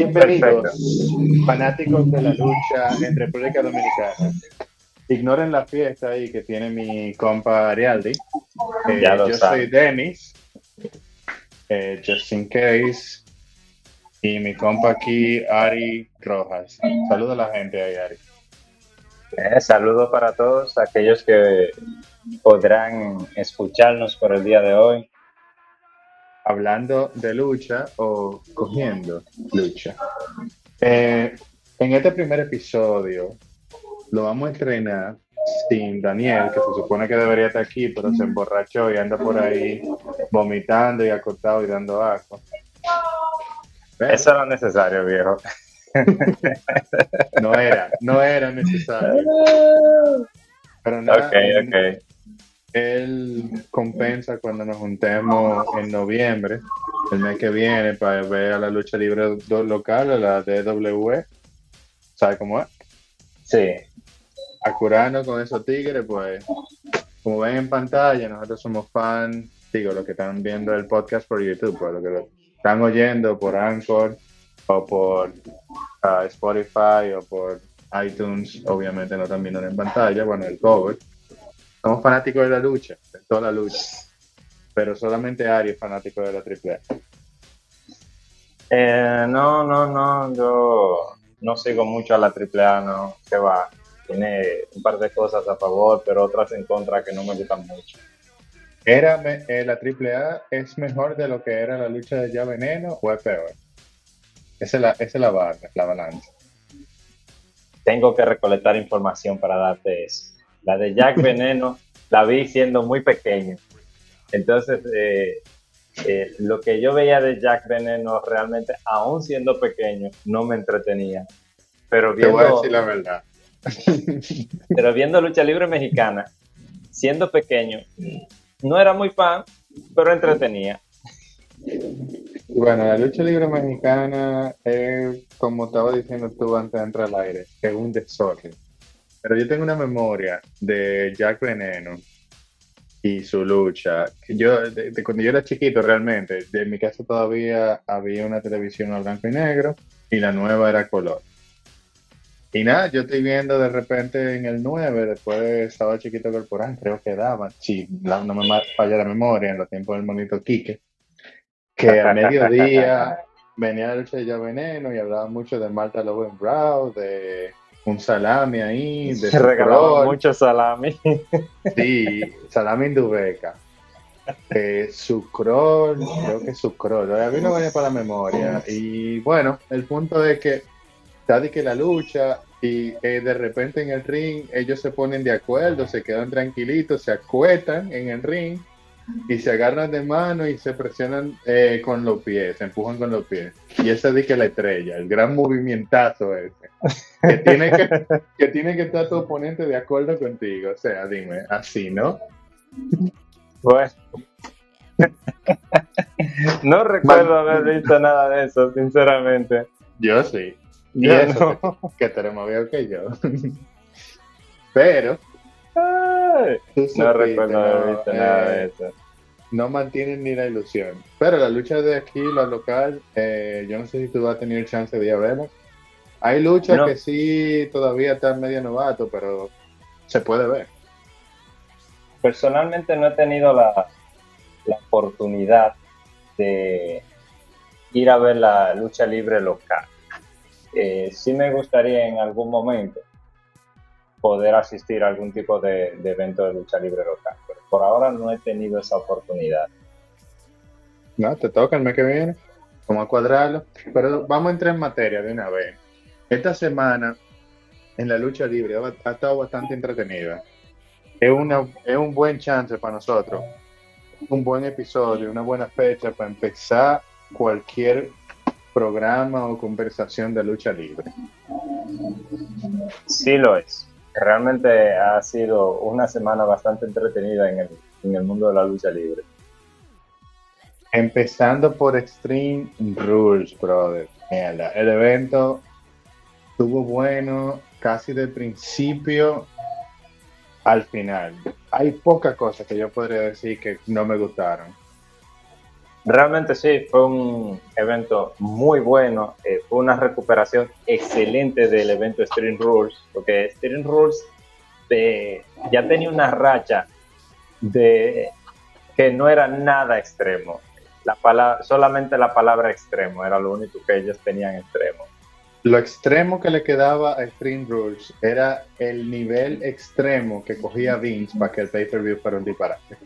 Bienvenidos, fanáticos de la lucha en República Dominicana. Ignoren la fiesta ahí que tiene mi compa Arialdi. Eh, yo soy Dennis, eh, just in case. Y mi compa aquí, Ari Rojas. Saludos a la gente ahí, Ari. Eh, saludos para todos aquellos que podrán escucharnos por el día de hoy. Hablando de lucha o cogiendo lucha. Eh, en este primer episodio lo vamos a estrenar sin Daniel, que se supone que debería estar aquí, pero se emborrachó y anda por ahí vomitando y acostado y dando asco. Eso era necesario, viejo. no era, no era necesario. Pero nada, ok, ok. Él compensa cuando nos juntemos en noviembre, el mes que viene, para ver a la lucha libre local, a la DWE. ¿Sabe cómo es? Sí. A curarnos con esos tigres, pues, como ven en pantalla, nosotros somos fans, digo, los que están viendo el podcast por YouTube, pues, los que lo están oyendo por Anchor o por uh, Spotify o por iTunes, obviamente no están viendo en pantalla, bueno, el cover somos fanáticos de la lucha, de toda la lucha. Pero solamente Ari es fanático de la AAA. Eh, no, no, no, yo no sigo mucho a la AAA, no, que va. Tiene un par de cosas a favor, pero otras en contra que no me gustan mucho. ¿Era eh, la AAA es mejor de lo que era la lucha de Ya Veneno o es peor? Esa es la, esa es la barra, la balanza. Tengo que recolectar información para darte eso. La de Jack Veneno la vi siendo muy pequeño. Entonces, eh, eh, lo que yo veía de Jack Veneno realmente, aún siendo pequeño, no me entretenía. Pero viendo, Te voy a decir la verdad. pero viendo lucha libre mexicana, siendo pequeño, no era muy fan, pero entretenía. Bueno, la lucha libre mexicana es, como estaba diciendo tú antes de entrar al aire, es un desorden. Pero yo tengo una memoria de Jack Veneno y su lucha. Yo, de, cuando yo era chiquito, realmente, en mi casa todavía había una televisión a blanco y negro y la nueva era color. Y nada, yo estoy viendo de repente en el 9, después de Estado Chiquito Corporal, creo que daba, si no me falla la memoria, en los tiempos del monito Quique, que a mediodía venía de Ya Veneno y hablaba mucho de Marta Lowen Brown, de un salami ahí. De Se regalaba mucho salami. Sí, salami indubeca. Eh, sucrol, creo que sucrol. A mí no venía para la memoria. Y bueno, el punto es que está que la lucha y eh, de repente en el ring ellos se ponen de acuerdo, se quedan tranquilitos, se acuetan en el ring y se agarran de mano y se presionan eh, con los pies, se empujan con los pies. Y esa es que la estrella, el gran movimientazo ese. Que tiene que, que tiene que estar tu oponente de acuerdo contigo. O sea, dime, así, ¿no? Bueno. no recuerdo haber visto nada de eso, sinceramente. Yo sí. Y eso, no. que, que más viejo que yo. Pero no recuerdo haber visto nada de eh, eso. No mantienen ni la ilusión. Pero la lucha de aquí, la local, eh, yo no sé si tú vas a tener chance de ir a verla. Hay luchas que sí todavía están medio novato, pero se puede ver. Personalmente no he tenido la, la oportunidad de ir a ver la lucha libre local. Eh, sí me gustaría en algún momento poder asistir a algún tipo de, evento de lucha libre local. Por ahora no he tenido esa oportunidad. No, te toca el mes que viene. Vamos a cuadrarlo. Pero vamos a entrar en materia de una vez. Esta semana en la lucha libre ha, estado bastante entretenida. Es, una, es un buen chance para nosotros. Un buen episodio, una buena fecha para empezar cualquier programa o conversación de lucha libre. Sí lo es realmente ha sido una semana bastante entretenida en el, en el mundo de la lucha libre. Empezando por Extreme Rules, brother. el evento estuvo bueno casi del principio al final. Hay pocas cosas que yo podría decir que no me gustaron. Realmente sí, fue un evento muy bueno, eh, fue una recuperación excelente del evento Stream Rules, porque Stream Rules eh, ya tenía una racha de que no era nada extremo. La palabra, solamente la palabra extremo era lo único que ellos tenían extremo. Lo extremo que le quedaba a Stream Rules era el nivel extremo que cogía Vince para que el pay-per-view fuera un disparate.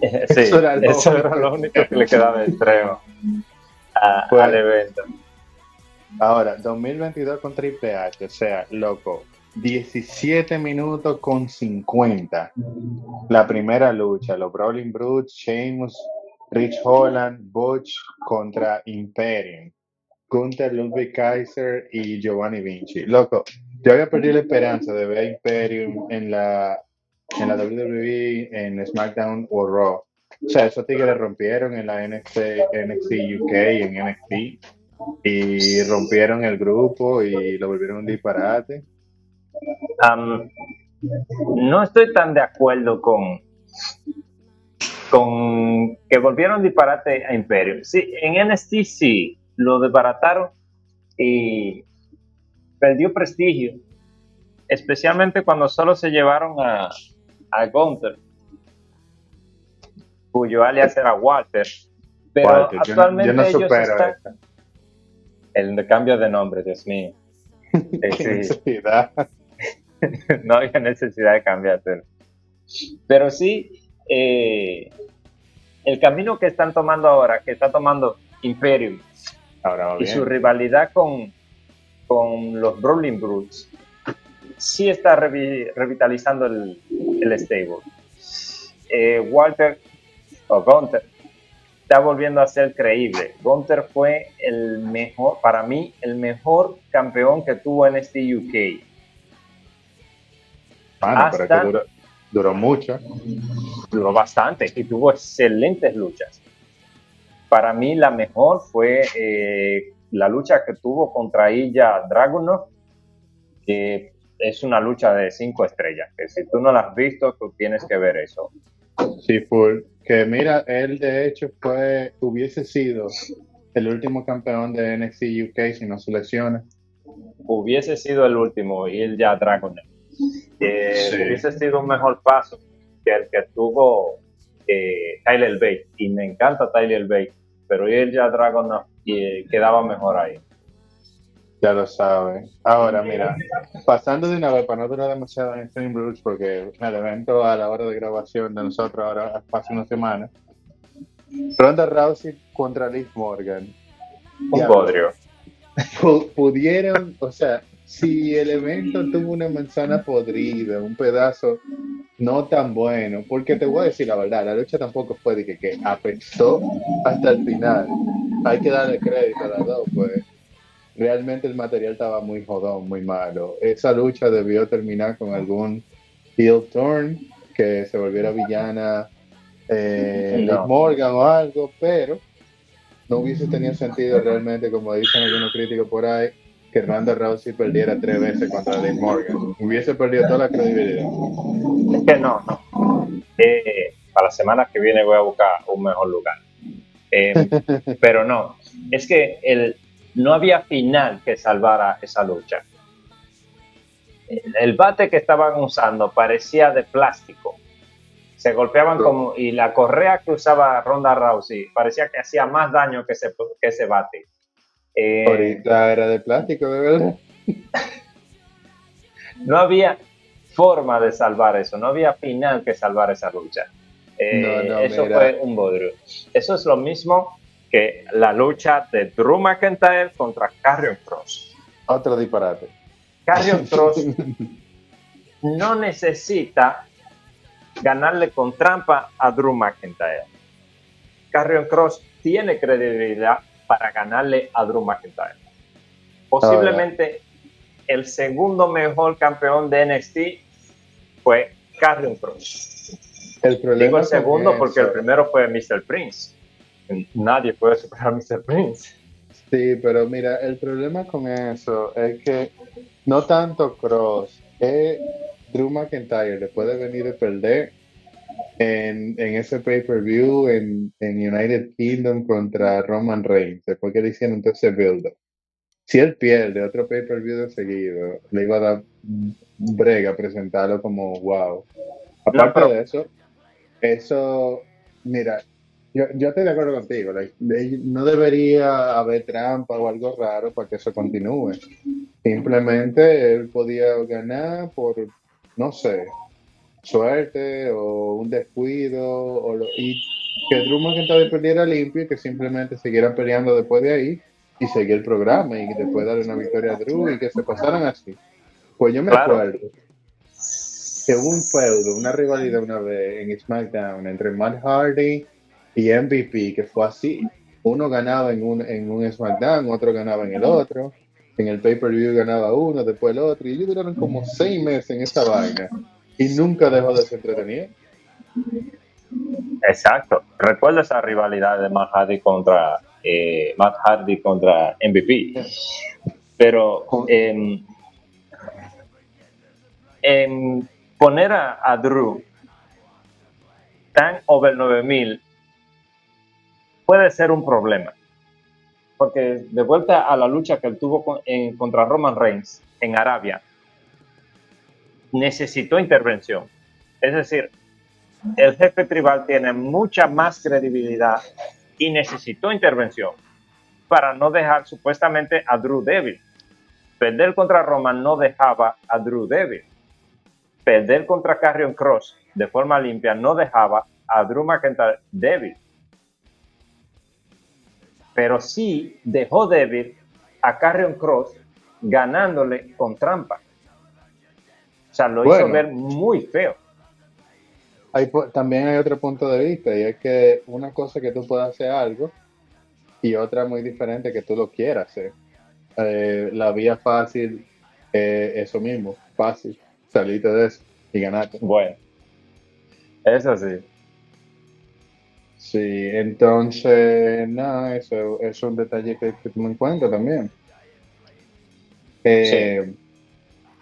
Sí, eso era lo, único que le quedaba extremo al evento. Ahora, 2022 con Triple H, o sea, loco, 17 minutos con 50. La primera lucha, los Brawling Brutes, Sheamus, Rich Holland, Butch contra Imperium. Gunther, Ludwig Kaiser y Giovanni Vinci. Loco, yo había perdido la esperanza de ver Imperium en la en la WWE, en SmackDown o Raw. O sea, esos tigres rompieron en la NXT, NXT UK, en NXT, y rompieron el grupo y lo volvieron un disparate. no estoy tan de acuerdo con, con que volvieron disparate a Imperium. Sí, en NXT sí, lo desbarataron y perdió prestigio, especialmente cuando solo se llevaron a, a Gunther, cuyo alias era Walter. Pero actualmente ellos están... El cambio de nombre, Dios mío. Eh, no había necesidad de cambiárselo. Pero sí, eh, el camino que están tomando ahora, que está tomando Imperium, ahora y su rivalidad con, con los Brawling Brutes, sí está revitalizando el, el stable. Eh, Walter o Gunther está volviendo a ser creíble. Gunther fue el mejor, para mí, el mejor campeón que tuvo en este UK. pero duró, mucho. Duró bastante y tuvo excelentes luchas. Para mí la mejor fue eh, la lucha que tuvo contra ella Dragunov, que es una lucha de cinco estrellas, que si tú no la has visto, tú tienes que ver eso. Sí, full. Que mira, él de hecho fue, hubiese sido el último campeón de NXT UK si no se lesiona. Hubiese sido el último y él ya Dragon. Eh, Hubiese sido un mejor paso que el que tuvo eh, Tyler Bate. Y me encanta Tyler Bate, pero él ya Dragon y quedaba mejor ahí. Ya lo saben. Ahora, mira, pasando de una vez, para no durar demasiado en Stream Rules, porque el evento a la hora de grabación de nosotros ahora hace una semana. Ronda Rousey contra Liz Morgan. Un podrio. Pudieron, o sea, si el evento tuvo una manzana podrida, un pedazo no tan bueno, porque te voy a decir la verdad, la lucha tampoco fue de que, que apestó hasta el final. Hay que darle crédito a las dos, pues realmente el material estaba muy jodón, muy malo. Esa lucha debió terminar con algún heel turn, que se volviera villana eh, Morgan o algo, pero no hubiese tenido sentido realmente, como dicen algunos críticos por ahí, que Ronda Rousey perdiera tres veces contra Liv Morgan. Hubiese perdido toda la credibilidad. Es que no, no. Eh, para la semana que viene voy a buscar un mejor lugar. Eh, pero no, es que el, no había final que salvara esa lucha. El bate que estaban usando parecía de plástico. Se golpeaban como. Y la correa que usaba Ronda Rousey parecía que hacía más daño que ese, que ese bate. Eh, Ahorita era de plástico, de verdad. no había forma de salvar eso. No había final que salvar esa lucha. Eh, eso fue un bodrio. Eso es lo mismo que la lucha de Drew McIntyre contra Carrion Cross. Otro disparate. Carrion Cross no necesita ganarle con trampa a Drew McIntyre. Carrion Cross tiene credibilidad para ganarle a Drew McIntyre. Posiblemente el segundo mejor campeón de NXT fue Carrion Cross. El Digo el segundo porque el primero fue Mr. Prince nadie puede superar a Mr. Prince. Sí, pero mira, el problema con eso es que no tanto Cross, es Drew McIntyre le puede venir a perder en, en ese pay-per-view en, en United Kingdom contra Roman Reigns, después que le hicieron entonces build-up. Si él pierde otro pay-per-view de seguido, le iba a dar brega presentarlo como wow. Aparte de eso, eso, mira, yo, yo estoy de acuerdo contigo. no debería haber trampa o algo raro para que eso continúe. Simplemente él podía ganar por, no sé, suerte o un descuido o y que Drew McIntyre perdiera limpio y que simplemente siguieran peleando después de ahí y seguir el programa y después darle una victoria a Drew y que se pasaran así. Pues yo me acuerdo que hubo un feudo, una rivalidad una vez en SmackDown entre Matt Hardy y MVP, que fue así. Uno ganaba en un, en un SmackDown, otro ganaba en el otro. En el pay-per-view ganaba uno, después el otro. Y ellos duraron como seis meses en esa vaina. Y nunca dejó de ser entretenido. Exacto. Recuerdo esa rivalidad de Matt Hardy contra eh, Matt Hardy contra MVP. Pero en, poner a, a Drew tan over 9000 puede ser un problema. Porque de vuelta a la lucha que él tuvo en, contra Roman Reigns en Arabia, necesitó intervención. Es decir, el jefe tribal tiene mucha más credibilidad y necesitó intervención para no dejar supuestamente a Drew débil. Perder contra Roman no dejaba a Drew débil. Perder contra Carrion Cross de forma limpia no dejaba a Drew McIntyre débil pero sí dejó débil a Carrion Cross ganándole con trampa. O sea, lo hizo ver muy feo. también hay otro punto de vista y es que una cosa que tú puedas hacer algo y otra muy diferente que tú lo quieras hacer. Eh, la vía fácil, eh, eso mismo, fácil, salirte de eso y ganarte. Bueno, eso sí. Sí, entonces, nada, eso, es un detalle que, que tomo en cuenta también. Eh,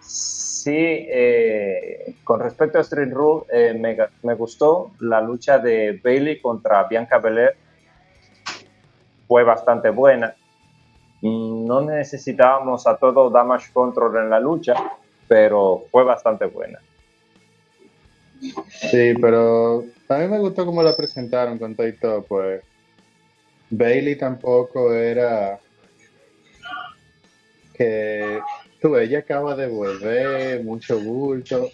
sí, eh, con respecto a Street Rule, eh, me, me, gustó la lucha de Bailey contra Bianca Belair. Fue bastante buena. No necesitábamos a todo Damage Control en la lucha, pero fue bastante buena. Sí, pero a mí me gustó cómo la presentaron con todo y todo, pues Bailey tampoco era que tú ella acaba de volver, mucho bulto.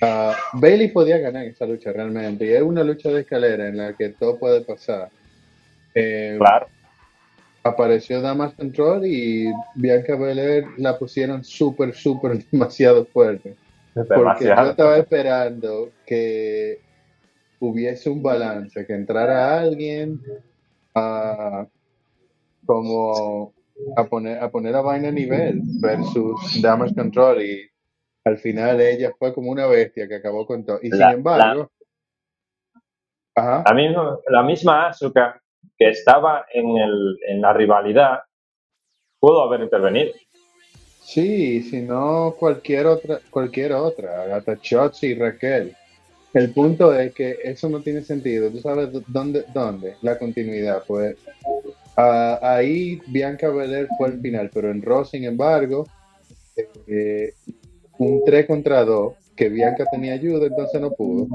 Uh, Bailey podía ganar esa lucha realmente, y es una lucha de escalera en la que todo puede pasar. Eh, claro. Apareció Damas Control y Bianca Belair la pusieron súper, súper demasiado fuerte. Porque yo estaba esperando que hubiese un balance, que entrara alguien a como a poner a poner a vaina a nivel versus Damage Control y al final ella fue como una bestia que acabó con todo. Y sin embargo, la, Misma, la misma Asuka que estaba en, el, en la rivalidad pudo haber intervenido. Sí, si no cualquier otra, cualquier otra, Agatha y Raquel. El punto es que eso no tiene sentido. ¿Tú sabes dónde? dónde? La continuidad. Pues ahí Bianca Belair fue el final, pero en Raw, sin embargo, eh, un 3 contra 2, que Bianca tenía ayuda, entonces no pudo.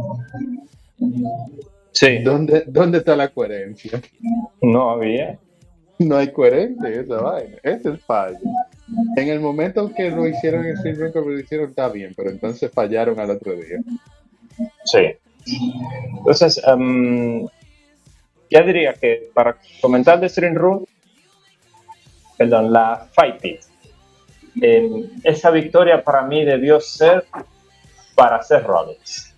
Sí. ¿Dónde, ¿Dónde está la coherencia? No había. No hay coherencia en esa vaina. Ese es fallo. En el momento que lo hicieron en Room, como lo hicieron, está bien, pero entonces fallaron al otro día. Sí. Entonces, um, ya diría que para comentar de Stream Room, perdón, la Fight Pit, esa victoria para mí debió ser para Seth Rollins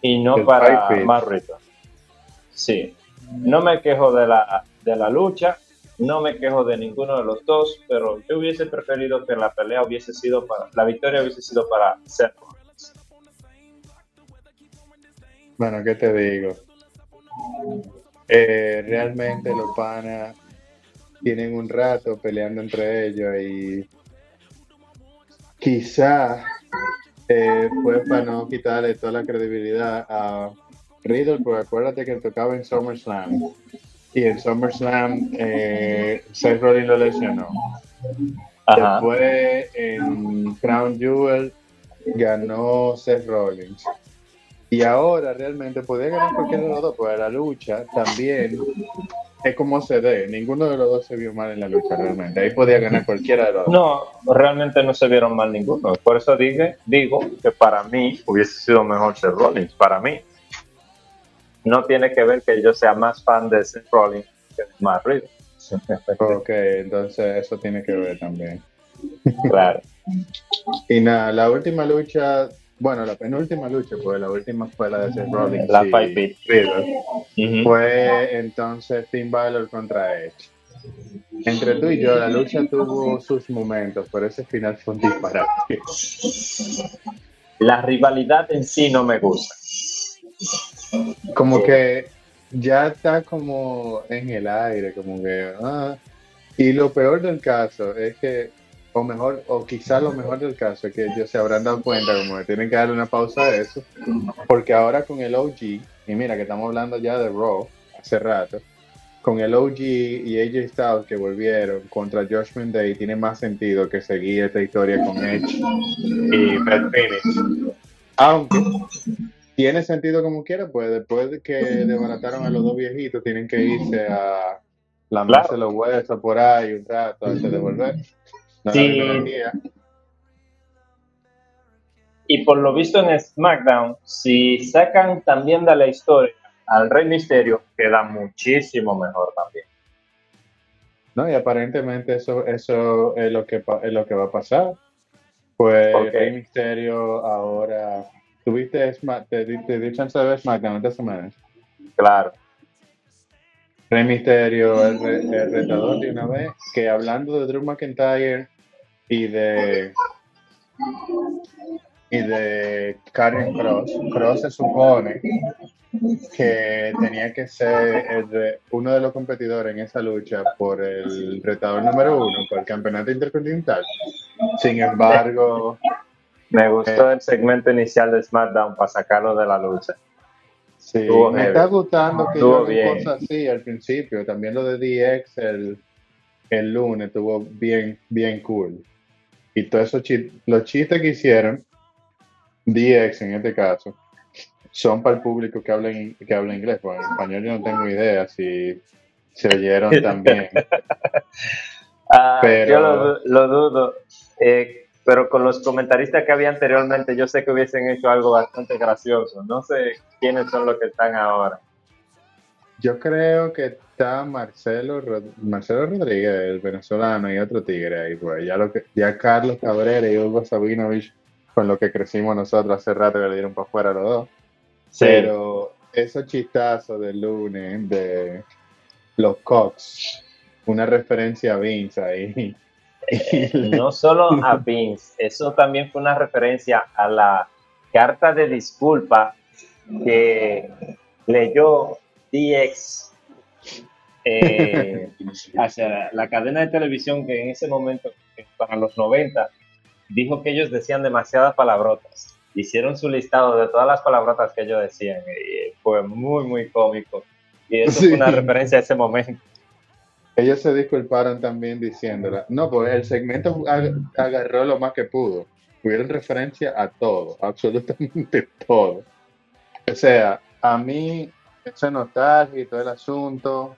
y no para Marrito. Sí, no me quejo de la, de la lucha, no me quejo de ninguno de los dos, pero yo hubiese preferido que la pelea hubiese sido para, la victoria hubiese sido para Seth Bueno, ¿qué te digo? Eh, realmente los panas tienen un rato peleando entre ellos y quizá eh, fue para no quitarle toda la credibilidad a Riddle, porque acuérdate que tocaba en SummerSlam. Y en SummerSlam eh, Seth Rollins lo lesionó. Después en Crown Jewel ganó Seth Rollins. Y ahora realmente podía ganar cualquiera de los dos, porque la lucha también es como se dé. Ninguno de los dos se vio mal en la lucha realmente. Ahí podía ganar cualquiera de los dos. No, realmente no se vieron mal ninguno. Por eso dije, digo que para mí hubiese sido mejor Seth Rollins. Para mí. No tiene que ver que yo sea más fan de Seth Rollins que de Matt Riddle. ok, entonces eso tiene que ver también. Claro. y nada, la última lucha bueno, la penúltima lucha, pues la última fue la de Seth Rollins. La Five Fue entonces Finn Balor contra Edge. Entre tú y yo, la lucha tuvo sus momentos, pero ese final fue un disparate. La rivalidad en sí no me gusta. Como que ya está como en el aire, como que... Ah. Y lo peor del caso es que o mejor, o quizá lo mejor del caso es que ellos se habrán dado cuenta como que tienen que darle una pausa a eso, porque ahora con el OG, y mira que estamos hablando ya de Raw hace rato, con el OG y AJ Styles que volvieron contra Josh Day tiene más sentido que seguir esta historia con Edge y Beth Phoenix. Aunque tiene sentido como quiera, pues después de que desbarataron a los dos viejitos, tienen que irse a lamerse los huesos por ahí un rato antes de volver. Sí. Y por lo visto en SmackDown, si sacan también de la historia al Rey Misterio, queda muchísimo mejor también. No, y aparentemente eso, eso es lo que es lo que va a pasar. Pues Rey Misterio ahora. ¿Tuviste te, te, di chance de ver SmackDown esta semana? Claro. Rey Misterio, el, el, retador de una vez, que hablando de Drew McIntyre y de y de Karen Cross, Cross se supone que tenía que ser uno de los competidores en esa lucha por el retador número uno, por el campeonato intercontinental. Sin embargo, me gustó el segmento inicial de SmackDown para sacarlo de la lucha. Sí, me está gustando que yo cosas así al principio. También lo de DX el, el lunes estuvo bien, bien cool. Y todos esos chistes, los chistes que hicieron, DX en este caso, son para el público que habla, que habla inglés. Porque en español yo no tengo idea si se oyeron también. Ah, pero... Yo lo, dudo. Eh, pero con los comentaristas que había anteriormente, yo sé que hubiesen hecho algo bastante gracioso. No sé quiénes son los que están ahora. Yo creo que está Marcelo, Marcelo Rodríguez, el venezolano, y otro tigre ahí, pues. Ya, lo que, ya Carlos Cabrera y Hugo Sabinovich, con lo que crecimos nosotros hace rato, que le dieron para afuera a los dos. Pero esos chistazos del lunes de los Cox, una referencia a Vince ahí no solo a Vince, eso también fue una referencia a la carta de disculpa que leyó DX eh, hacia la cadena de televisión que en ese momento, para los 90, dijo que ellos decían demasiadas palabrotas. Hicieron su listado de todas las palabrotas que ellos decían y fue muy, muy cómico. Y eso fue una referencia a ese momento. Ellos se disculparon también diciéndola. No, pues el segmento agarró lo más que pudo. Tuvieron referencia a todo, absolutamente todo. O sea, a mí, ese nostalgia y todo el asunto,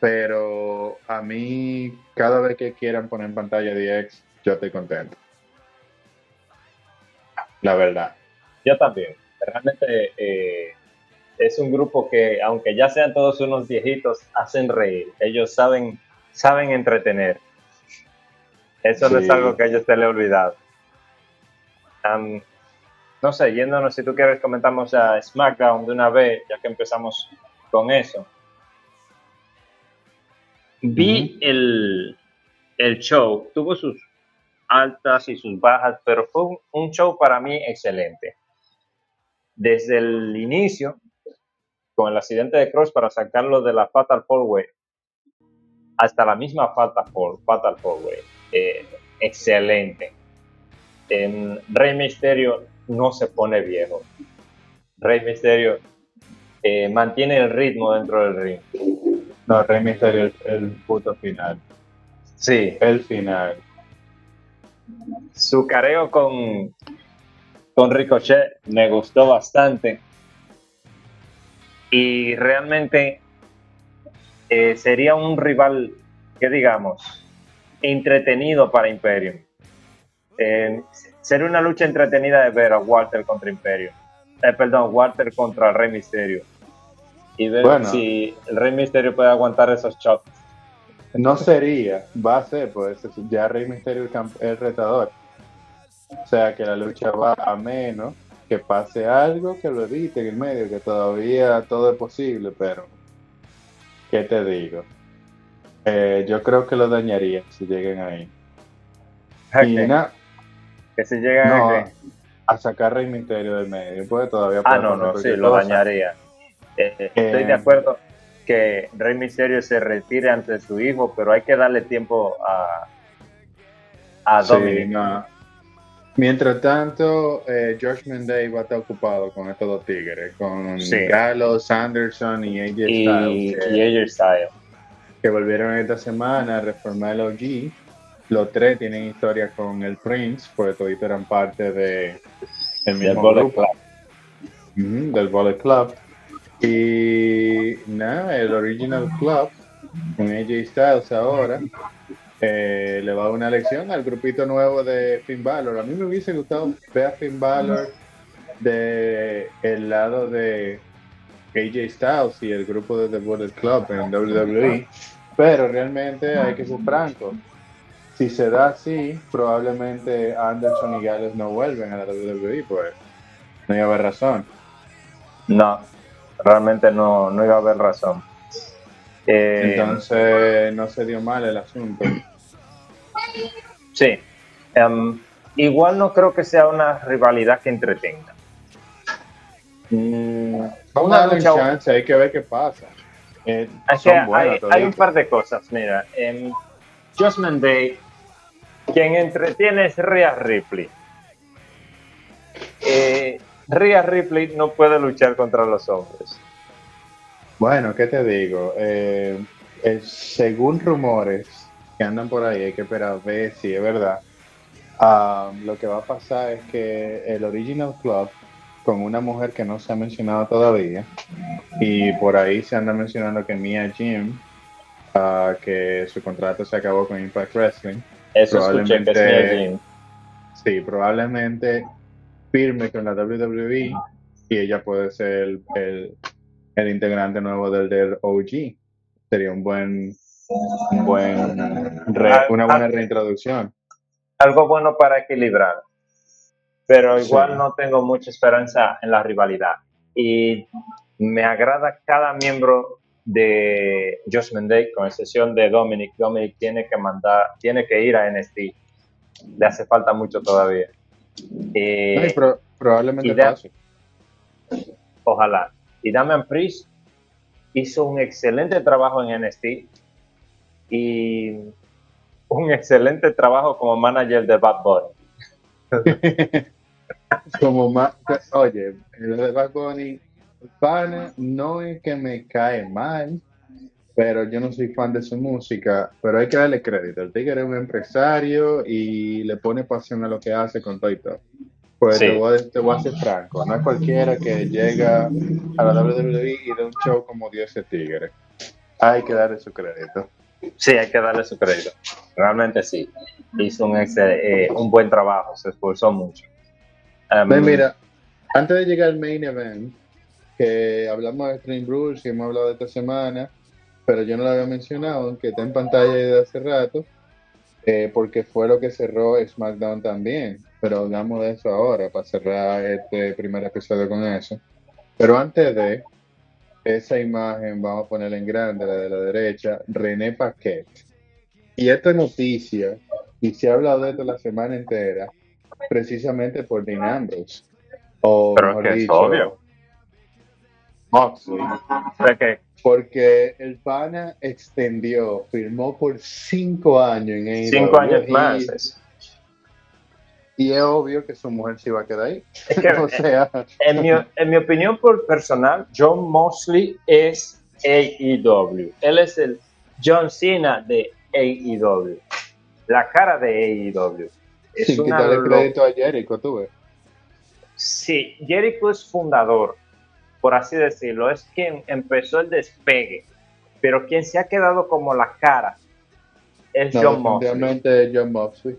pero a mí, cada vez que quieran poner en pantalla DX, yo estoy contento. La verdad. Yo también. Realmente eh, es un grupo que, aunque ya sean todos unos viejitos, hacen reír. Ellos saben, saben entretener. Eso no es algo que a ellos se le ha olvidado. no sé, yéndonos, si tú quieres, comentamos a SmackDown de una vez, ya que empezamos con eso. Vi el, el, show, tuvo sus altas y sus bajas, pero fue un show para mí excelente. Desde el inicio, con el accidente de Cross para sacarlo de la Fatal Four Way hasta la misma Fatal Four, Fatal Four Way. Eh, excelente. en Rey Misterio no se pone viejo. Rey Misterio eh, mantiene el ritmo dentro del ring. No, Rey Misterio es el puto final. Sí. El final. Su careo con, con Ricochet me gustó bastante. Y realmente eh, sería un rival, que digamos, entretenido para Imperium. Eh, sería una lucha entretenida de ver a Walter contra Imperio. Eh, perdón, Walter contra Rey Misterio. Y ver si el Rey Misterio puede aguantar esos choques. No sería, va a ser, pues ya Rey Misterio es el retador. O sea que la lucha va a menos que pase algo que lo evite en el medio, que todavía todo es posible, pero ¿qué te digo? Eh, yo creo que lo dañaría si llegan ahí. que si llegan a sacar Rey Misterio del medio, pues todavía Ah, no, no, sí, lo dañaría. Eh, estoy de eh, acuerdo que Rey Misterio se retire ante su hijo, pero hay que darle tiempo a, a Dominic. Mientras tanto, eh, Josh Mendez va a estar ocupado con estos dos tigres, con sí. Gallows, Anderson y AJ Styles. Y, AJ Styles. Que volvieron esta semana a reformar el OG. Los tres tienen historia con el Prince, porque todos eran parte de el mismo del grupo. Club. del Bullet Club. Y nada, el Original Club con AJ Styles ahora eh, le va a dar una lección al grupito nuevo de Finn Balor. A mí me hubiese gustado ver a Finn Balor de el lado de AJ Styles y el grupo de The Bullet Club en WWE, pero realmente hay que ser franco. Si se da así, probablemente Anderson y Gales no vuelven a la WWE, pues no iba a haber razón. No, realmente no, no iba a haber razón. Eh, Entonces no se dio mal el asunto. Sí. Em, igual no creo que sea una rivalidad que entretenga. Mm, una chance, hay que ver qué pasa. Eh, hay, un par de cosas. Mira, en Justman Day, quien entretiene es Rhea Ripley. Eh, Rhea Ripley no puede luchar contra los hombres. Bueno, ¿qué te digo? Eh, según rumores, que andan por ahí, hay que esperar a ver si es verdad. Um, lo que va a pasar es que el Original Club, con una mujer que no se ha mencionado todavía, y por ahí se anda mencionando que Mia Jim, uh, que su contrato se acabó con Impact Wrestling. Eso escuché que es Mia Jim. Sí, probablemente firme con la WWE y ella puede ser el, el, integrante nuevo del, del OG. Sería un buen buen una buena reintroducción. Algo bueno para equilibrar. Pero igual no tengo mucha esperanza en la rivalidad. Y me agrada cada miembro de Josh Day, con excepción de Dominic. Dominic tiene que mandar, tiene que ir a NXT. Le hace falta mucho todavía. Eh, probablemente pase. Ojalá. Y Damian Priest hizo un excelente trabajo en NXT y un excelente trabajo como manager de Bad Bunny. como oye, el de Bad Bunny, fan no es que me cae mal, pero yo no soy fan de su música, pero hay que darle crédito. El Tigre es un empresario y le pone pasión a lo que hace con todo y todo. Pues te, voy a, ser franco, no es cualquiera que llega a la WWE y de un show como Dios es Tigre. Hay que darle su crédito. Sí, hay que darle su crédito. Realmente sí. Hizo un, eh, un buen trabajo, se esforzó mucho. Um, mira, antes de llegar al main event, que hablamos de Stream Rules y hemos hablado de esta semana, pero yo no lo había mencionado, que está en pantalla desde hace rato, eh, porque fue lo que cerró SmackDown también. Pero hablamos de eso ahora, para cerrar este primer episodio con eso. Pero antes de, esa imagen, vamos a ponerla en grande, la de la derecha, René Paquet. Y esta noticia, y se ha hablado de esto la semana entera, precisamente por Dean Ambrose. O, Pero que es obvio. Porque el pana extendió, firmó por cinco años en Cinco años más. Y es obvio que su mujer se iba a quedar ahí. o sea. En mi, en mi opinión por personal, John Mosley es AEW. Él es el John Cena de AEW. La cara de AEW. Es Sin quitarle crédito a Jericho, tú ves. Sí, Jericho es fundador, por así decirlo. Es quien empezó el despegue. Pero quien se ha quedado como la cara es John Mosley. John Mosley.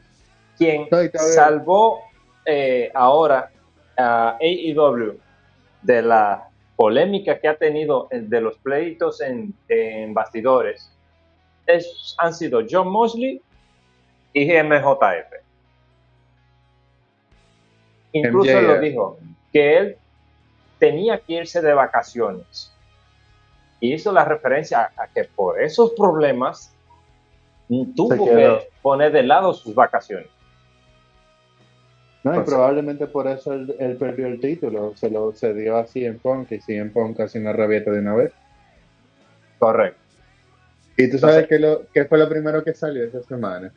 Quien salvó eh, ahora a AEW de la polémica que ha tenido de los pleitos en, bastidores es, han sido John Mosley y MJF. Incluso lo dijo, que él tenía que irse de vacaciones. Y hizo la referencia a que por esos problemas tuvo que poner de lado sus vacaciones. No, y probablemente por eso él, perdió el título, se lo cedió a CM Punk y CM Punk casi una rabieta de una vez. Correcto. ¿Y tú sabes qué, lo, qué fue lo primero que salió esta semana?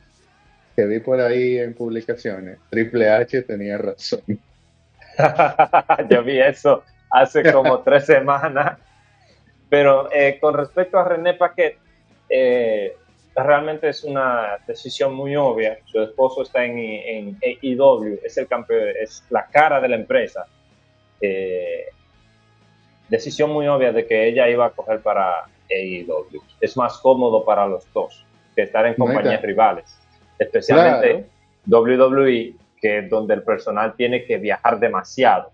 Que vi por ahí en publicaciones. Triple H tenía razón. Yo vi eso hace como tres semanas. Pero eh, con respecto a René Paquet, eh, realmente es una decisión muy obvia. Su esposo está en, en AEW, es el campeón, es la cara de la empresa. Eh, decisión muy obvia de que ella iba a coger para AEW. Es más cómodo para los dos que estar en compañías rivales, especialmente WWE, que es donde el personal tiene que viajar demasiado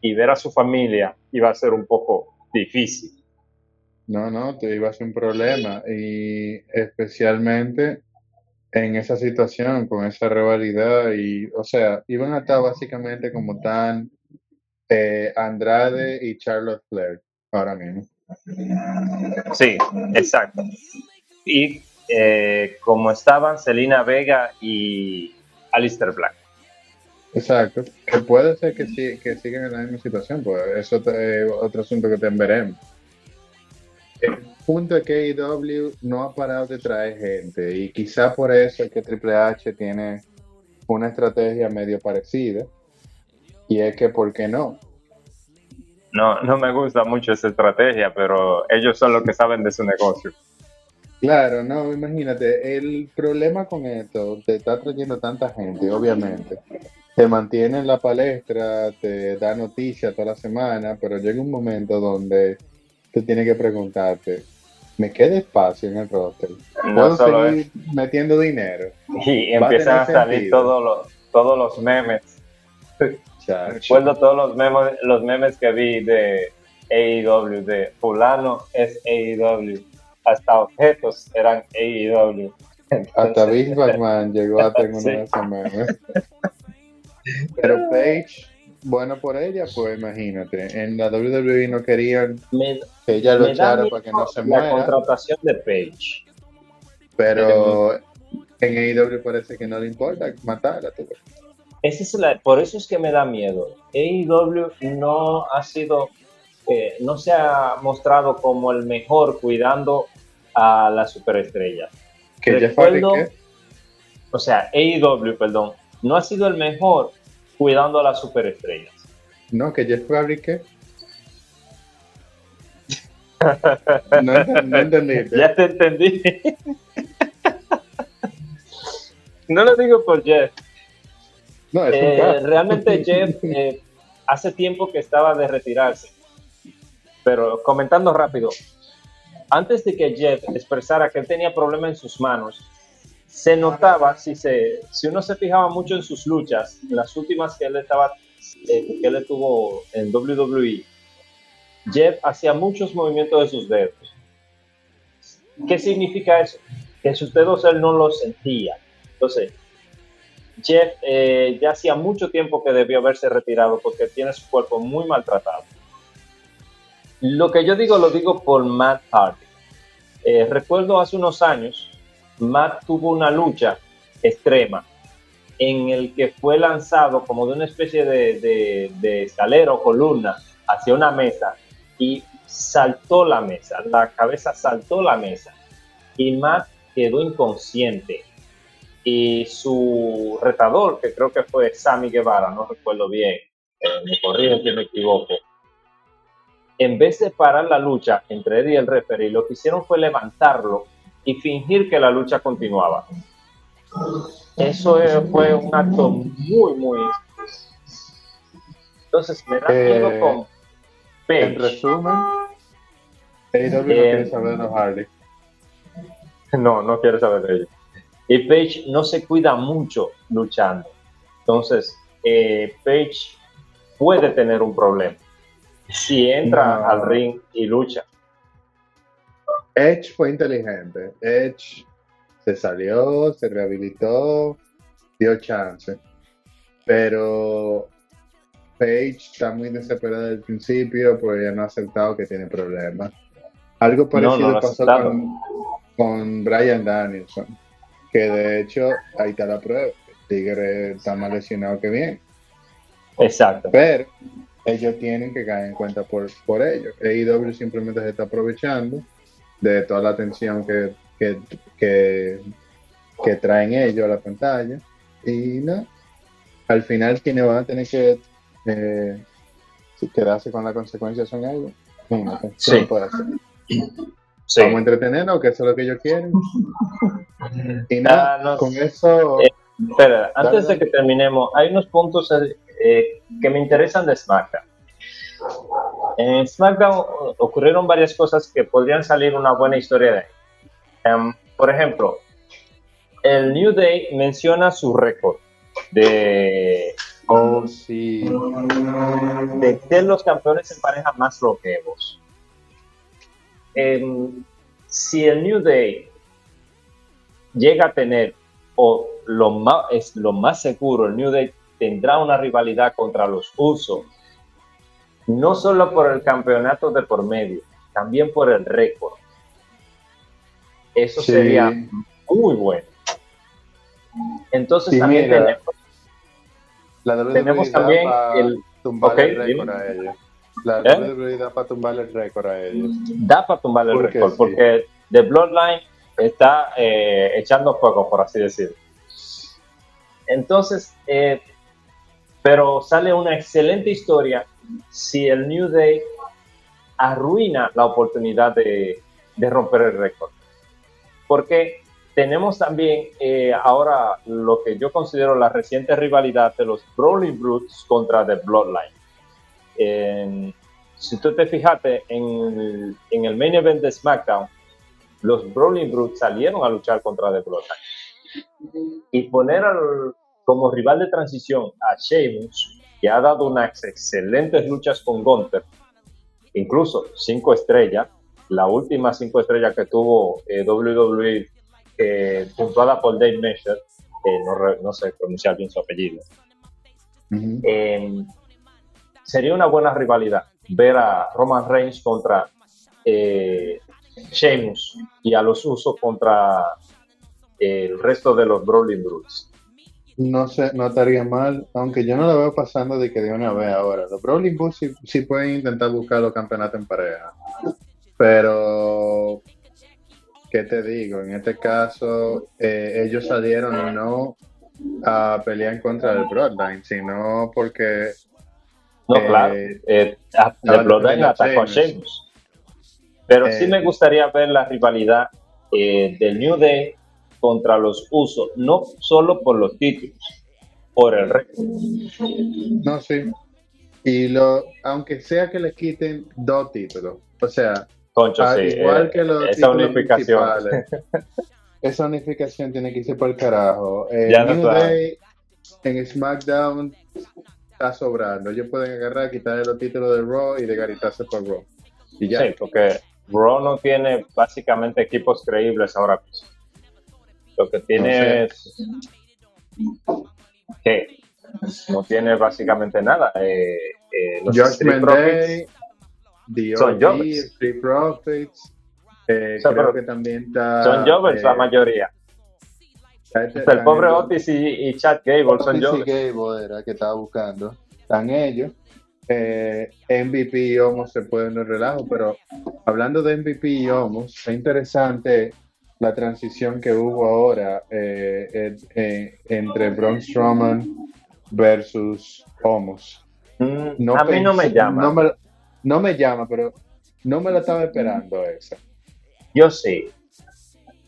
y ver a su familia iba a ser un poco difícil. No, no, te iba a ser un problema y especialmente en esa situación, con esa rivalidad y, o sea, iban a estar básicamente como tan eh, Andrade y Charlotte Flair ahora mismo. Sí, exacto. Y eh, como estaban Selina Vega y Alistair Black. Exacto. Que puede ser que, sí, que sigan en la misma situación, pues eso es otro asunto que te veremos el punto es que AEW no ha parado de traer gente y quizá por eso es que Triple H tiene una estrategia medio parecida y es que ¿por qué no? No, no me gusta mucho esa estrategia, pero ellos son los que saben de su negocio. Claro, no, imagínate, el problema con esto, te está trayendo tanta gente, obviamente, te mantiene en la palestra, te da noticias toda la semana, pero llega un momento donde tú tienes que preguntarte, ¿me queda espacio en el roster? ¿Puedo seguir metiendo dinero? Y empiezan a, salir todos los, todos los memes. Recuerdo todos los memes, los memes que vi de AEW, de fulano es AEW, hasta objetos eran AEW. hasta Big Man llegó a tener uno de esos memes. Pero Page bueno por ella, pues imagínate. En la WWE no querían que ella lo echara para que no se muera. La contratación de Page. Pero en AEW parece que no le importa matarla. Ese es la, por eso es que me da miedo. AEW no ha sido, eh, no se ha mostrado como el mejor cuidando a la superestrella. Que Recuerdo, o sea, AEW, perdón, no ha sido el mejor cuidando a las superestrellas. No, que Jeff Hardy no, entendí. Ya te entendí. no lo digo por Jeff. No, es eh, realmente Jeff eh, hace tiempo que estaba de retirarse. Pero comentando rápido, antes de que Jeff expresara que él tenía problemas en sus manos, se notaba, si, se, si uno se fijaba mucho en sus luchas, las últimas que él estaba, eh, que él tuvo en WWE, Jeff hacía muchos movimientos de sus dedos. ¿Qué significa eso? Que sus dedos él no los sentía. Entonces, Jeff eh, ya hacía mucho tiempo que debió haberse retirado porque tiene su cuerpo muy maltratado. Lo que yo digo lo digo por Matt Hardy. Eh, recuerdo hace unos años Matt tuvo una lucha extrema en el que fue lanzado como de una especie de, de, escalera o columna hacia una mesa y saltó la mesa, la cabeza saltó la mesa y Matt quedó inconsciente. y su retador, que creo que fue Sammy Guevara, no recuerdo bien, eh, me corrigen si me equivoco, en vez de parar la lucha entre Eddie y el referee, lo que hicieron fue levantarlo y fingir que la lucha continuaba. Eso fue un acto muy, muy... Entonces me da miedo Eh, con En resumen, no quiere saber de Hardy. No, no quiere saber de ello. Y Page no se cuida mucho luchando. Entonces, eh, Page puede tener un problema si entra No. al ring y lucha. Edge fue inteligente. Edge se salió, se rehabilitó, dio chance. Pero Page está muy desesperada desde el principio porque ya no ha aceptado que tiene problemas. Algo parecido no pasó con, con Brian Danielson, que de hecho ahí está la prueba. El Tigre está más lesionado que bien. Exacto. Pero ellos tienen que caer en cuenta por, por ello. AEW simplemente se está aprovechando de toda la atención que, que, que, que traen ellos a la pantalla. Y no, al final quienes van a tener que eh, quedarse con la consecuencia son ellos. ¿qué Sí. puede hacer? Sí. Vamos a entretenernos, que eso es lo que ellos quieren. Y nada, Ah, no con eso, Eh, Espera, antes dale. de que terminemos, hay unos puntos eh, que me interesan de SmackDown. En SmackDown ocurrieron varias cosas que podrían salir una buena historia de ahí. Em, por ejemplo, el New Day menciona su récord de, oh sí, de ser los campeones en pareja más longevos. Em, si el New Day llega a tener, o lo más, es lo más seguro, el New Day tendrá una rivalidad contra los Usos, no solo por el campeonato de por medio, también por el récord. Eso Sí. sería muy bueno. Entonces Sí, también mira, tenemos, la WWE tenemos también el... tumbar el récord a ellos. La ¿Eh? WWE da para tumbar el récord a ellos. da para tumbar el récord, sí. porque The Bloodline está eh, echando fuego, por así decirlo. Entonces, eh, pero sale una excelente historia si el New Day arruina la oportunidad de, de romper el récord. Porque tenemos también eh, ahora lo que yo considero la reciente rivalidad de los Brawling Brutes contra The Bloodline. En- si tú te fijaste en el, en el main event de SmackDown, los Brawling Brutes salieron a luchar contra The Bloodline. Y poner al- como rival de transición a Sheamus, que ha dado unas excelentes luchas con Gunther, incluso cinco estrellas, la última cinco estrellas que tuvo eh, WWE, eh, puntuada por Dave Mesher, que no, re- no sé pronunciar bien su apellido, eh, sería una buena rivalidad ver a Roman Reigns contra eh, Sheamus y a los Usos contra eh, el resto de los Brawling Brutes. No sé, no estaría mal, aunque yo no lo veo pasando de que de una vez ahora. Los Brawling Bulls sí, sí pueden intentar buscar los campeonatos en pareja, pero ¿qué te digo? En este caso, eh, ellos salieron no a pelear en contra del Bloodline, sino porque No, Eh, claro, eh, a- The estaba Bloodline atacó a Sheamus. Pero sí me gustaría ver la rivalidad del New Day contra los Usos, no solo por los títulos, por el récord. No, sí. Y lo, aunque sea que le quiten dos títulos, o sea, Concho, al sí, igual eh, que los esa títulos unificación. esa unificación tiene que irse por el carajo. Eh, Ya no New está. Day en SmackDown está sobrando. Ellos pueden agarrar, quitarle los títulos de Raw y de garitarse por Raw. Y ya. Sí, porque Raw no tiene básicamente equipos creíbles ahora mismo. Lo que tiene es que no tiene básicamente nada. Eh, eh, los Street Judgment Profits, Day, son jobbers. Street Profits. eh, O sea, creo que también está. son jobbers eh, la mayoría. este- el pobre ellos- Otis y, y Chad Gable son Otis y. Gable era que estaba buscando. Están ellos. Eh, MVP y Homos se pueden no relajo, pero hablando de MVP y Homos, es interesante la transición que hubo ahora eh, eh, entre Braun Strowman versus Homos. Mm, a mí no me llama. No me, no me llama, pero no me la estaba esperando esa. Yo sí,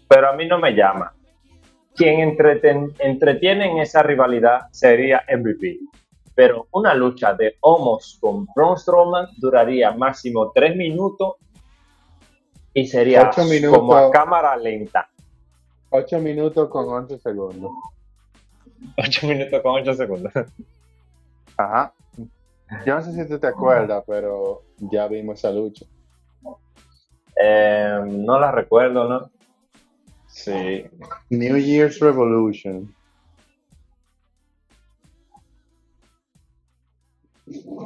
pero a mí no me llama. Quien entretiene en esa rivalidad sería MVP. Pero una lucha de Homos con Braun Strowman duraría máximo tres minutos y sería como a cámara lenta. 8 minutos con 11 segundos. 8 minutos con 8 segundos. Ajá. Yo no sé si tú te acuerdas, pero ya vimos esa lucha. Eh, no la recuerdo, ¿no? Sí. New Year's Revolution.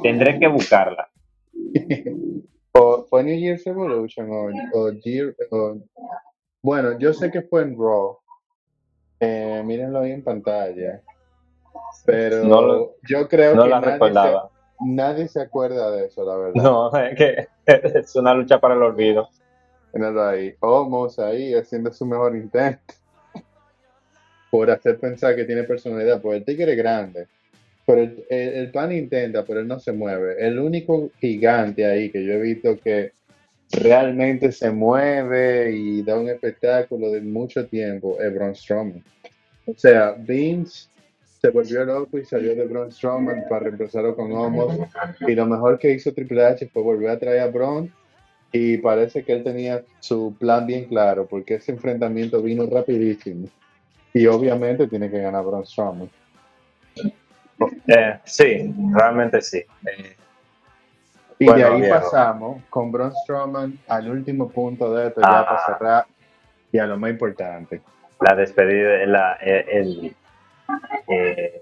Tendré que buscarla. ¿Fue New Year's Revolution o, Bueno, yo sé que fue en Raw. Eh, mírenlo ahí en pantalla. Pero yo creo que nadie, Se, nadie se acuerda de eso, la verdad. No, es que es una lucha para el olvido. Mírenlo ahí. Homos ahí haciendo su mejor intento. Por hacer pensar que tiene personalidad. Porque el tigre es grande. Pero el, pan intenta, pero él no se mueve. El único gigante ahí que yo he visto que realmente se mueve y da un espectáculo de mucho tiempo es Braun Strowman. O sea, Vince se volvió loco y salió de Braun Strowman para reemplazarlo con Homos. Y lo mejor que hizo Triple H fue volver a traer a Braun. Y parece que él tenía su plan bien claro, porque ese enfrentamiento vino rapidísimo. Y obviamente tiene que ganar Braun Strowman. Eh, sí, realmente sí. Eh, y de ahí pasamos con Braun Strowman al último punto de esto, ya para ah. cerrar, y a lo más importante. La despedida, la, eh, el,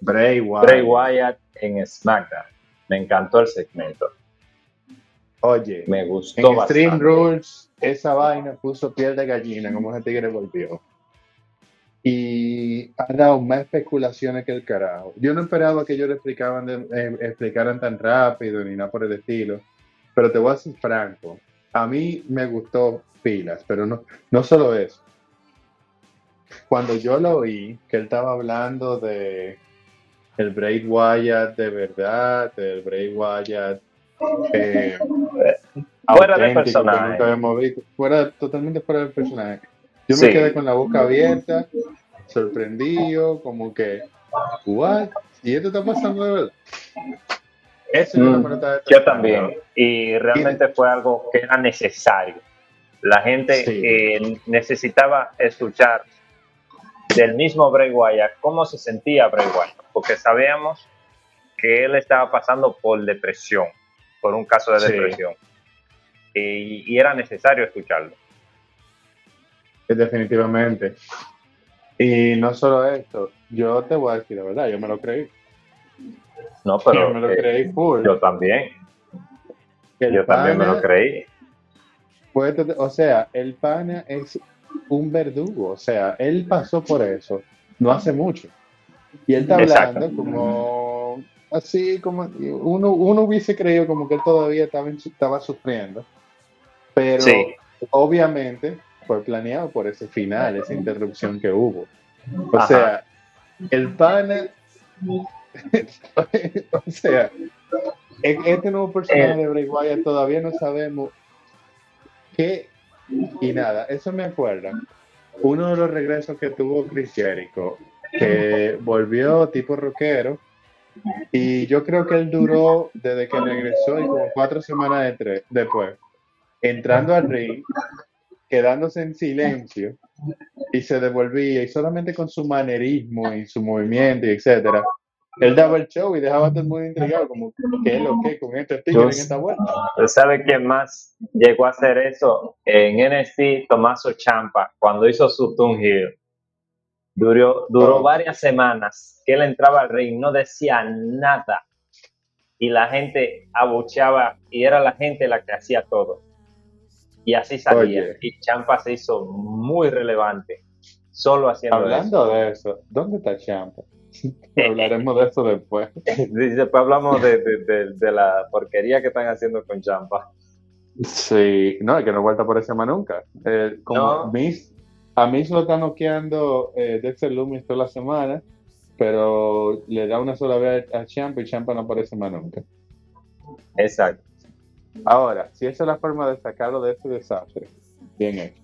Bray, Wyatt. Wyatt en SmackDown. Me encantó el segmento. Oye, me gustó en Stream Rules, esa vaina puso piel de gallina, como ese tigre volvió y ha dado más especulaciones que el carajo. Yo no esperaba que ellos le explicaban eh, explicaran tan rápido ni nada por el estilo, pero te voy a ser franco, a mí me gustó pilas, pero no, no solo eso. Cuando yo lo oí, que él estaba hablando de el Bray Wyatt de verdad, del Bray Wyatt eh, fuera del personaje. fuera, totalmente fuera del personaje yo me quedé con la boca abierta, sorprendido, como que, ¿what? ¿Y esto está pasando de verdad? Eso mm, yo también. Y realmente fue algo que era necesario. La gente eh, necesitaba escuchar del mismo Bray Wyatt cómo se sentía Bray Wyatt, porque sabíamos que él estaba pasando por depresión, por un caso de depresión. y era necesario escucharlo. Definitivamente. Y no solo esto, yo te voy a decir la verdad, yo me lo creí. No, pero. Yo me lo creí full. Yo también. yo también me lo creí. o sea, el pana es un verdugo, o sea, él pasó por eso no hace mucho. Y él está hablando como así, como uno, uno hubiese creído como que él todavía estaba, estaba sufriendo. Pero obviamente fue planeado por ese final, esa interrupción que hubo. O sea, el pana, o sea, e-, este nuevo personaje de Bray Wyatt todavía no sabemos qué y nada. Eso me acuerda. Uno de los regresos que tuvo Chris Jericho, que volvió tipo rockero, y yo creo que él duró desde que regresó y como cuatro semanas de después, entrando al ring, quedándose en silencio y se devolvía y solamente con su manerismo y su movimiento y etcétera, él daba el show y dejaba a todo el mundo intrigado como qué es lo que con este tigre en esta vuelta. ¿Sabe quién más llegó a hacer eso? En NXT, Tomaso Champa, cuando hizo su Hill. Duró, duró oh. varias semanas que él entraba al ring, no decía nada. Y la gente abucheaba y era la gente la que hacía todo. Y así salía. Y Champa se hizo muy relevante, solo haciendo Hablando de eso, ¿dónde está Champa? Hablaremos de eso después. después hablamos de, de, la porquería que están haciendo con Champa. Sí, no, es que no vuelta por ese tema nunca. Eh, como Miss, A mí se lo está noqueando eh, Dexter Loomis toda la semana, pero le da una sola vez a Champa y Champa no aparece más nunca. Exacto. Ahora, si esa es la forma de sacarlo de este desastre, bien hecho.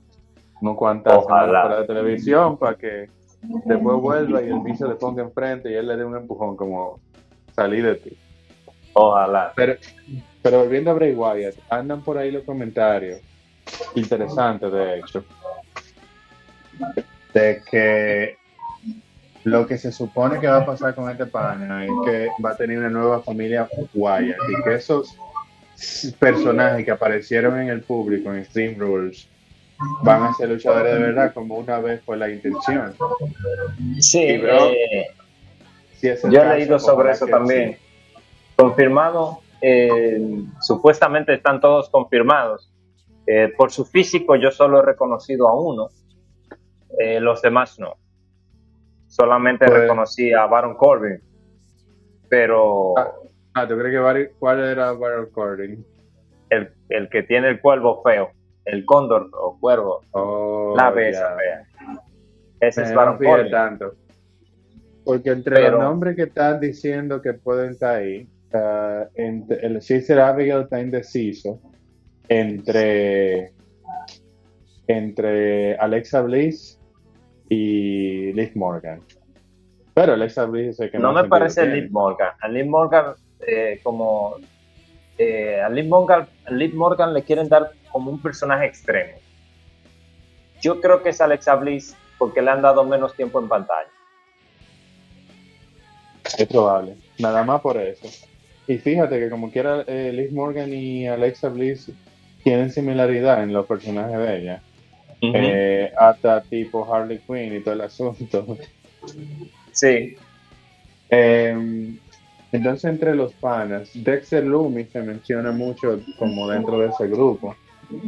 No cuantas Ojalá. para la televisión para que después vuelva y el bicho le ponga enfrente y él le dé un empujón como salí de ti. Ojalá. Pero, pero volviendo a Bray Wyatt, andan por ahí los comentarios interesantes, de hecho, de que lo que se supone que va a pasar con este pana es que va a tener una nueva familia Wyatt y que esos personajes que aparecieron en el público en Stream Rules van a ser luchadores de verdad como una vez fue la intención. Sí, bro, eh, Si es el yo he leído sobre eso también. sí. Confirmado, eh, supuestamente están todos confirmados. Eh, por su físico yo solo he reconocido a uno, los demás no. Solamente Pues- reconocí a Baron Corbin, pero Ah. Ah, ¿tú crees que cuál era Baron Corbin? el, el que tiene el cuervo feo, el cóndor o cuervo, Oh, la besa fea. Ese es Me fijé Corbin. tanto. Porque entre Pero- los nombres que están diciendo que pueden estar ahí, ah, entre- el Sister Abigail está indeciso entre, entre Alexa Bliss y Liz Morgan. Pero Alexa Bliss es el que No me parece tiene. Morgan. A Liv Morgan, eh, como. eh, a Liv Morgan, a Liv Morgan le quieren dar como un personaje extremo. Yo creo que es Alexa Bliss porque le han dado menos tiempo en pantalla. Es probable. Nada más por eso. Y fíjate que como quiera eh, Liz Morgan y Alexa Bliss tienen similaridad en los personajes de ella. Eh, hasta tipo Harley Quinn y todo el asunto. sí, Eh, entonces, entre los panas, Dexter Loomis se menciona mucho como dentro de ese grupo.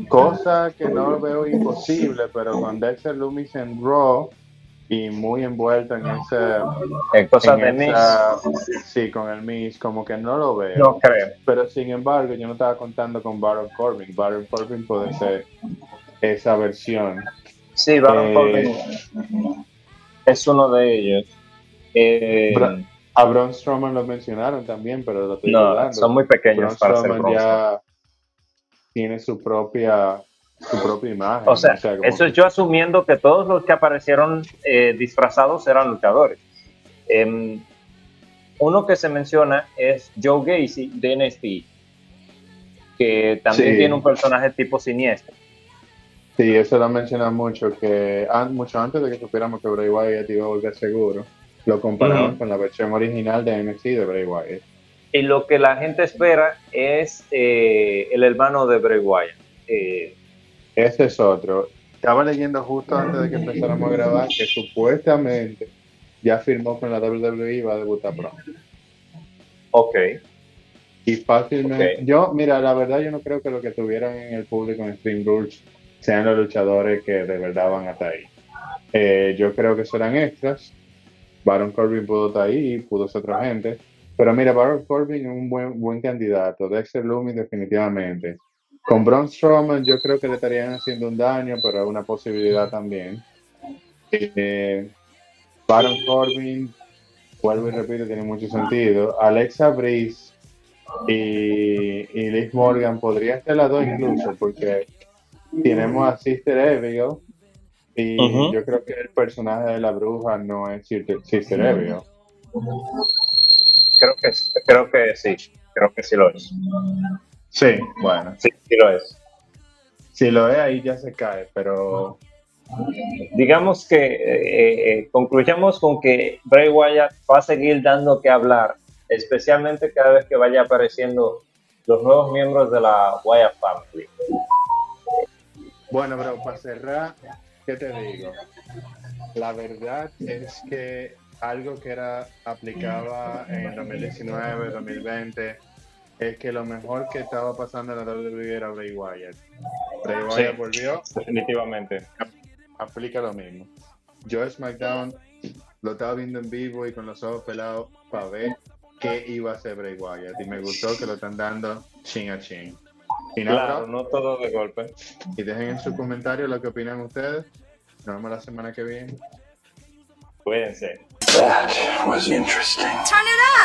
Cosa que no lo veo imposible, pero con Dexter Loomis en Raw y muy envuelto en ese. en cosas en de esa- Sí, con el Miss, como que no lo veo. no creo. Pero sin embargo, yo no estaba contando con Baron Corbin. Baron Corbin puede ser esa versión. Sí, Baron Eh, Corbin es uno de ellos. Eh, A Braun Strowman lo mencionaron también, pero lo estoy no, dudando. son muy pequeños Braun para ser Strowman Braun ya tiene su propia su propia imagen. O sea, como eso es yo asumiendo que todos los que aparecieron eh, disfrazados eran luchadores. Em, uno que se menciona es Joe Gacy de NXT, que también Sí. tiene un personaje tipo siniestro. Sí, eso lo mencionan mucho, que an- mucho antes de que supiéramos que Bray Wyatt iba a volver seguro, lo comparaban Ujú. con la versión original de NXT de Bray Wyatt. Y lo que la gente espera es eh, el hermano de Bray Wyatt. Eh, Ese es otro. Estaba leyendo justo antes de que empezáramos a grabar que supuestamente ya firmó con la WWE y va a debutar pronto. ok, Y fácilmente. Yo, mira, la verdad, yo no creo que lo que tuvieran en el público en Stream Rules sean los luchadores que de verdad van hasta ahí. Eh, yo creo que serán extras. Baron Corbin pudo estar ahí, pudo ser otra gente. Pero mira, Baron Corbin es un buen, candidato. Dexter Loomis, definitivamente. Con Braun Strowman, yo creo que le estarían haciendo un daño, pero es una posibilidad también. Eh, Baron Corbin, vuelvo y repito, tiene mucho sentido. Alexa Bliss y, y Liz Morgan podrían ser las dos incluso, porque tenemos a Sister Abigail y yo creo que el personaje de la bruja no es Abigail. creo que, creo que sí, creo que sí lo es. Sí, bueno, Sí, sí lo es. si lo es ahí ya se cae, pero digamos que eh, eh, concluyamos con que Bray Wyatt va a seguir dando que hablar, especialmente cada vez que vaya apareciendo los nuevos miembros de la Wyatt Family. Bueno, bro, para cerrar, ¿qué te digo? La verdad es que algo que era aplicaba en 2019, 2020, es que lo mejor que estaba pasando en la WWE era Bray Wyatt. Bray Wyatt Sí. volvió, Definitivamente. aplica lo mismo. Yo SmackDown lo estaba viendo en vivo y con los ojos pelados para ver qué iba a hacer Bray Wyatt. Y me gustó que lo están dando chin a chin. Claro, no todo de golpe. Y dejen en sus comentarios lo que opinan ustedes. Nos vemos la semana que viene. Cuídense. That was interesting. Turn it up.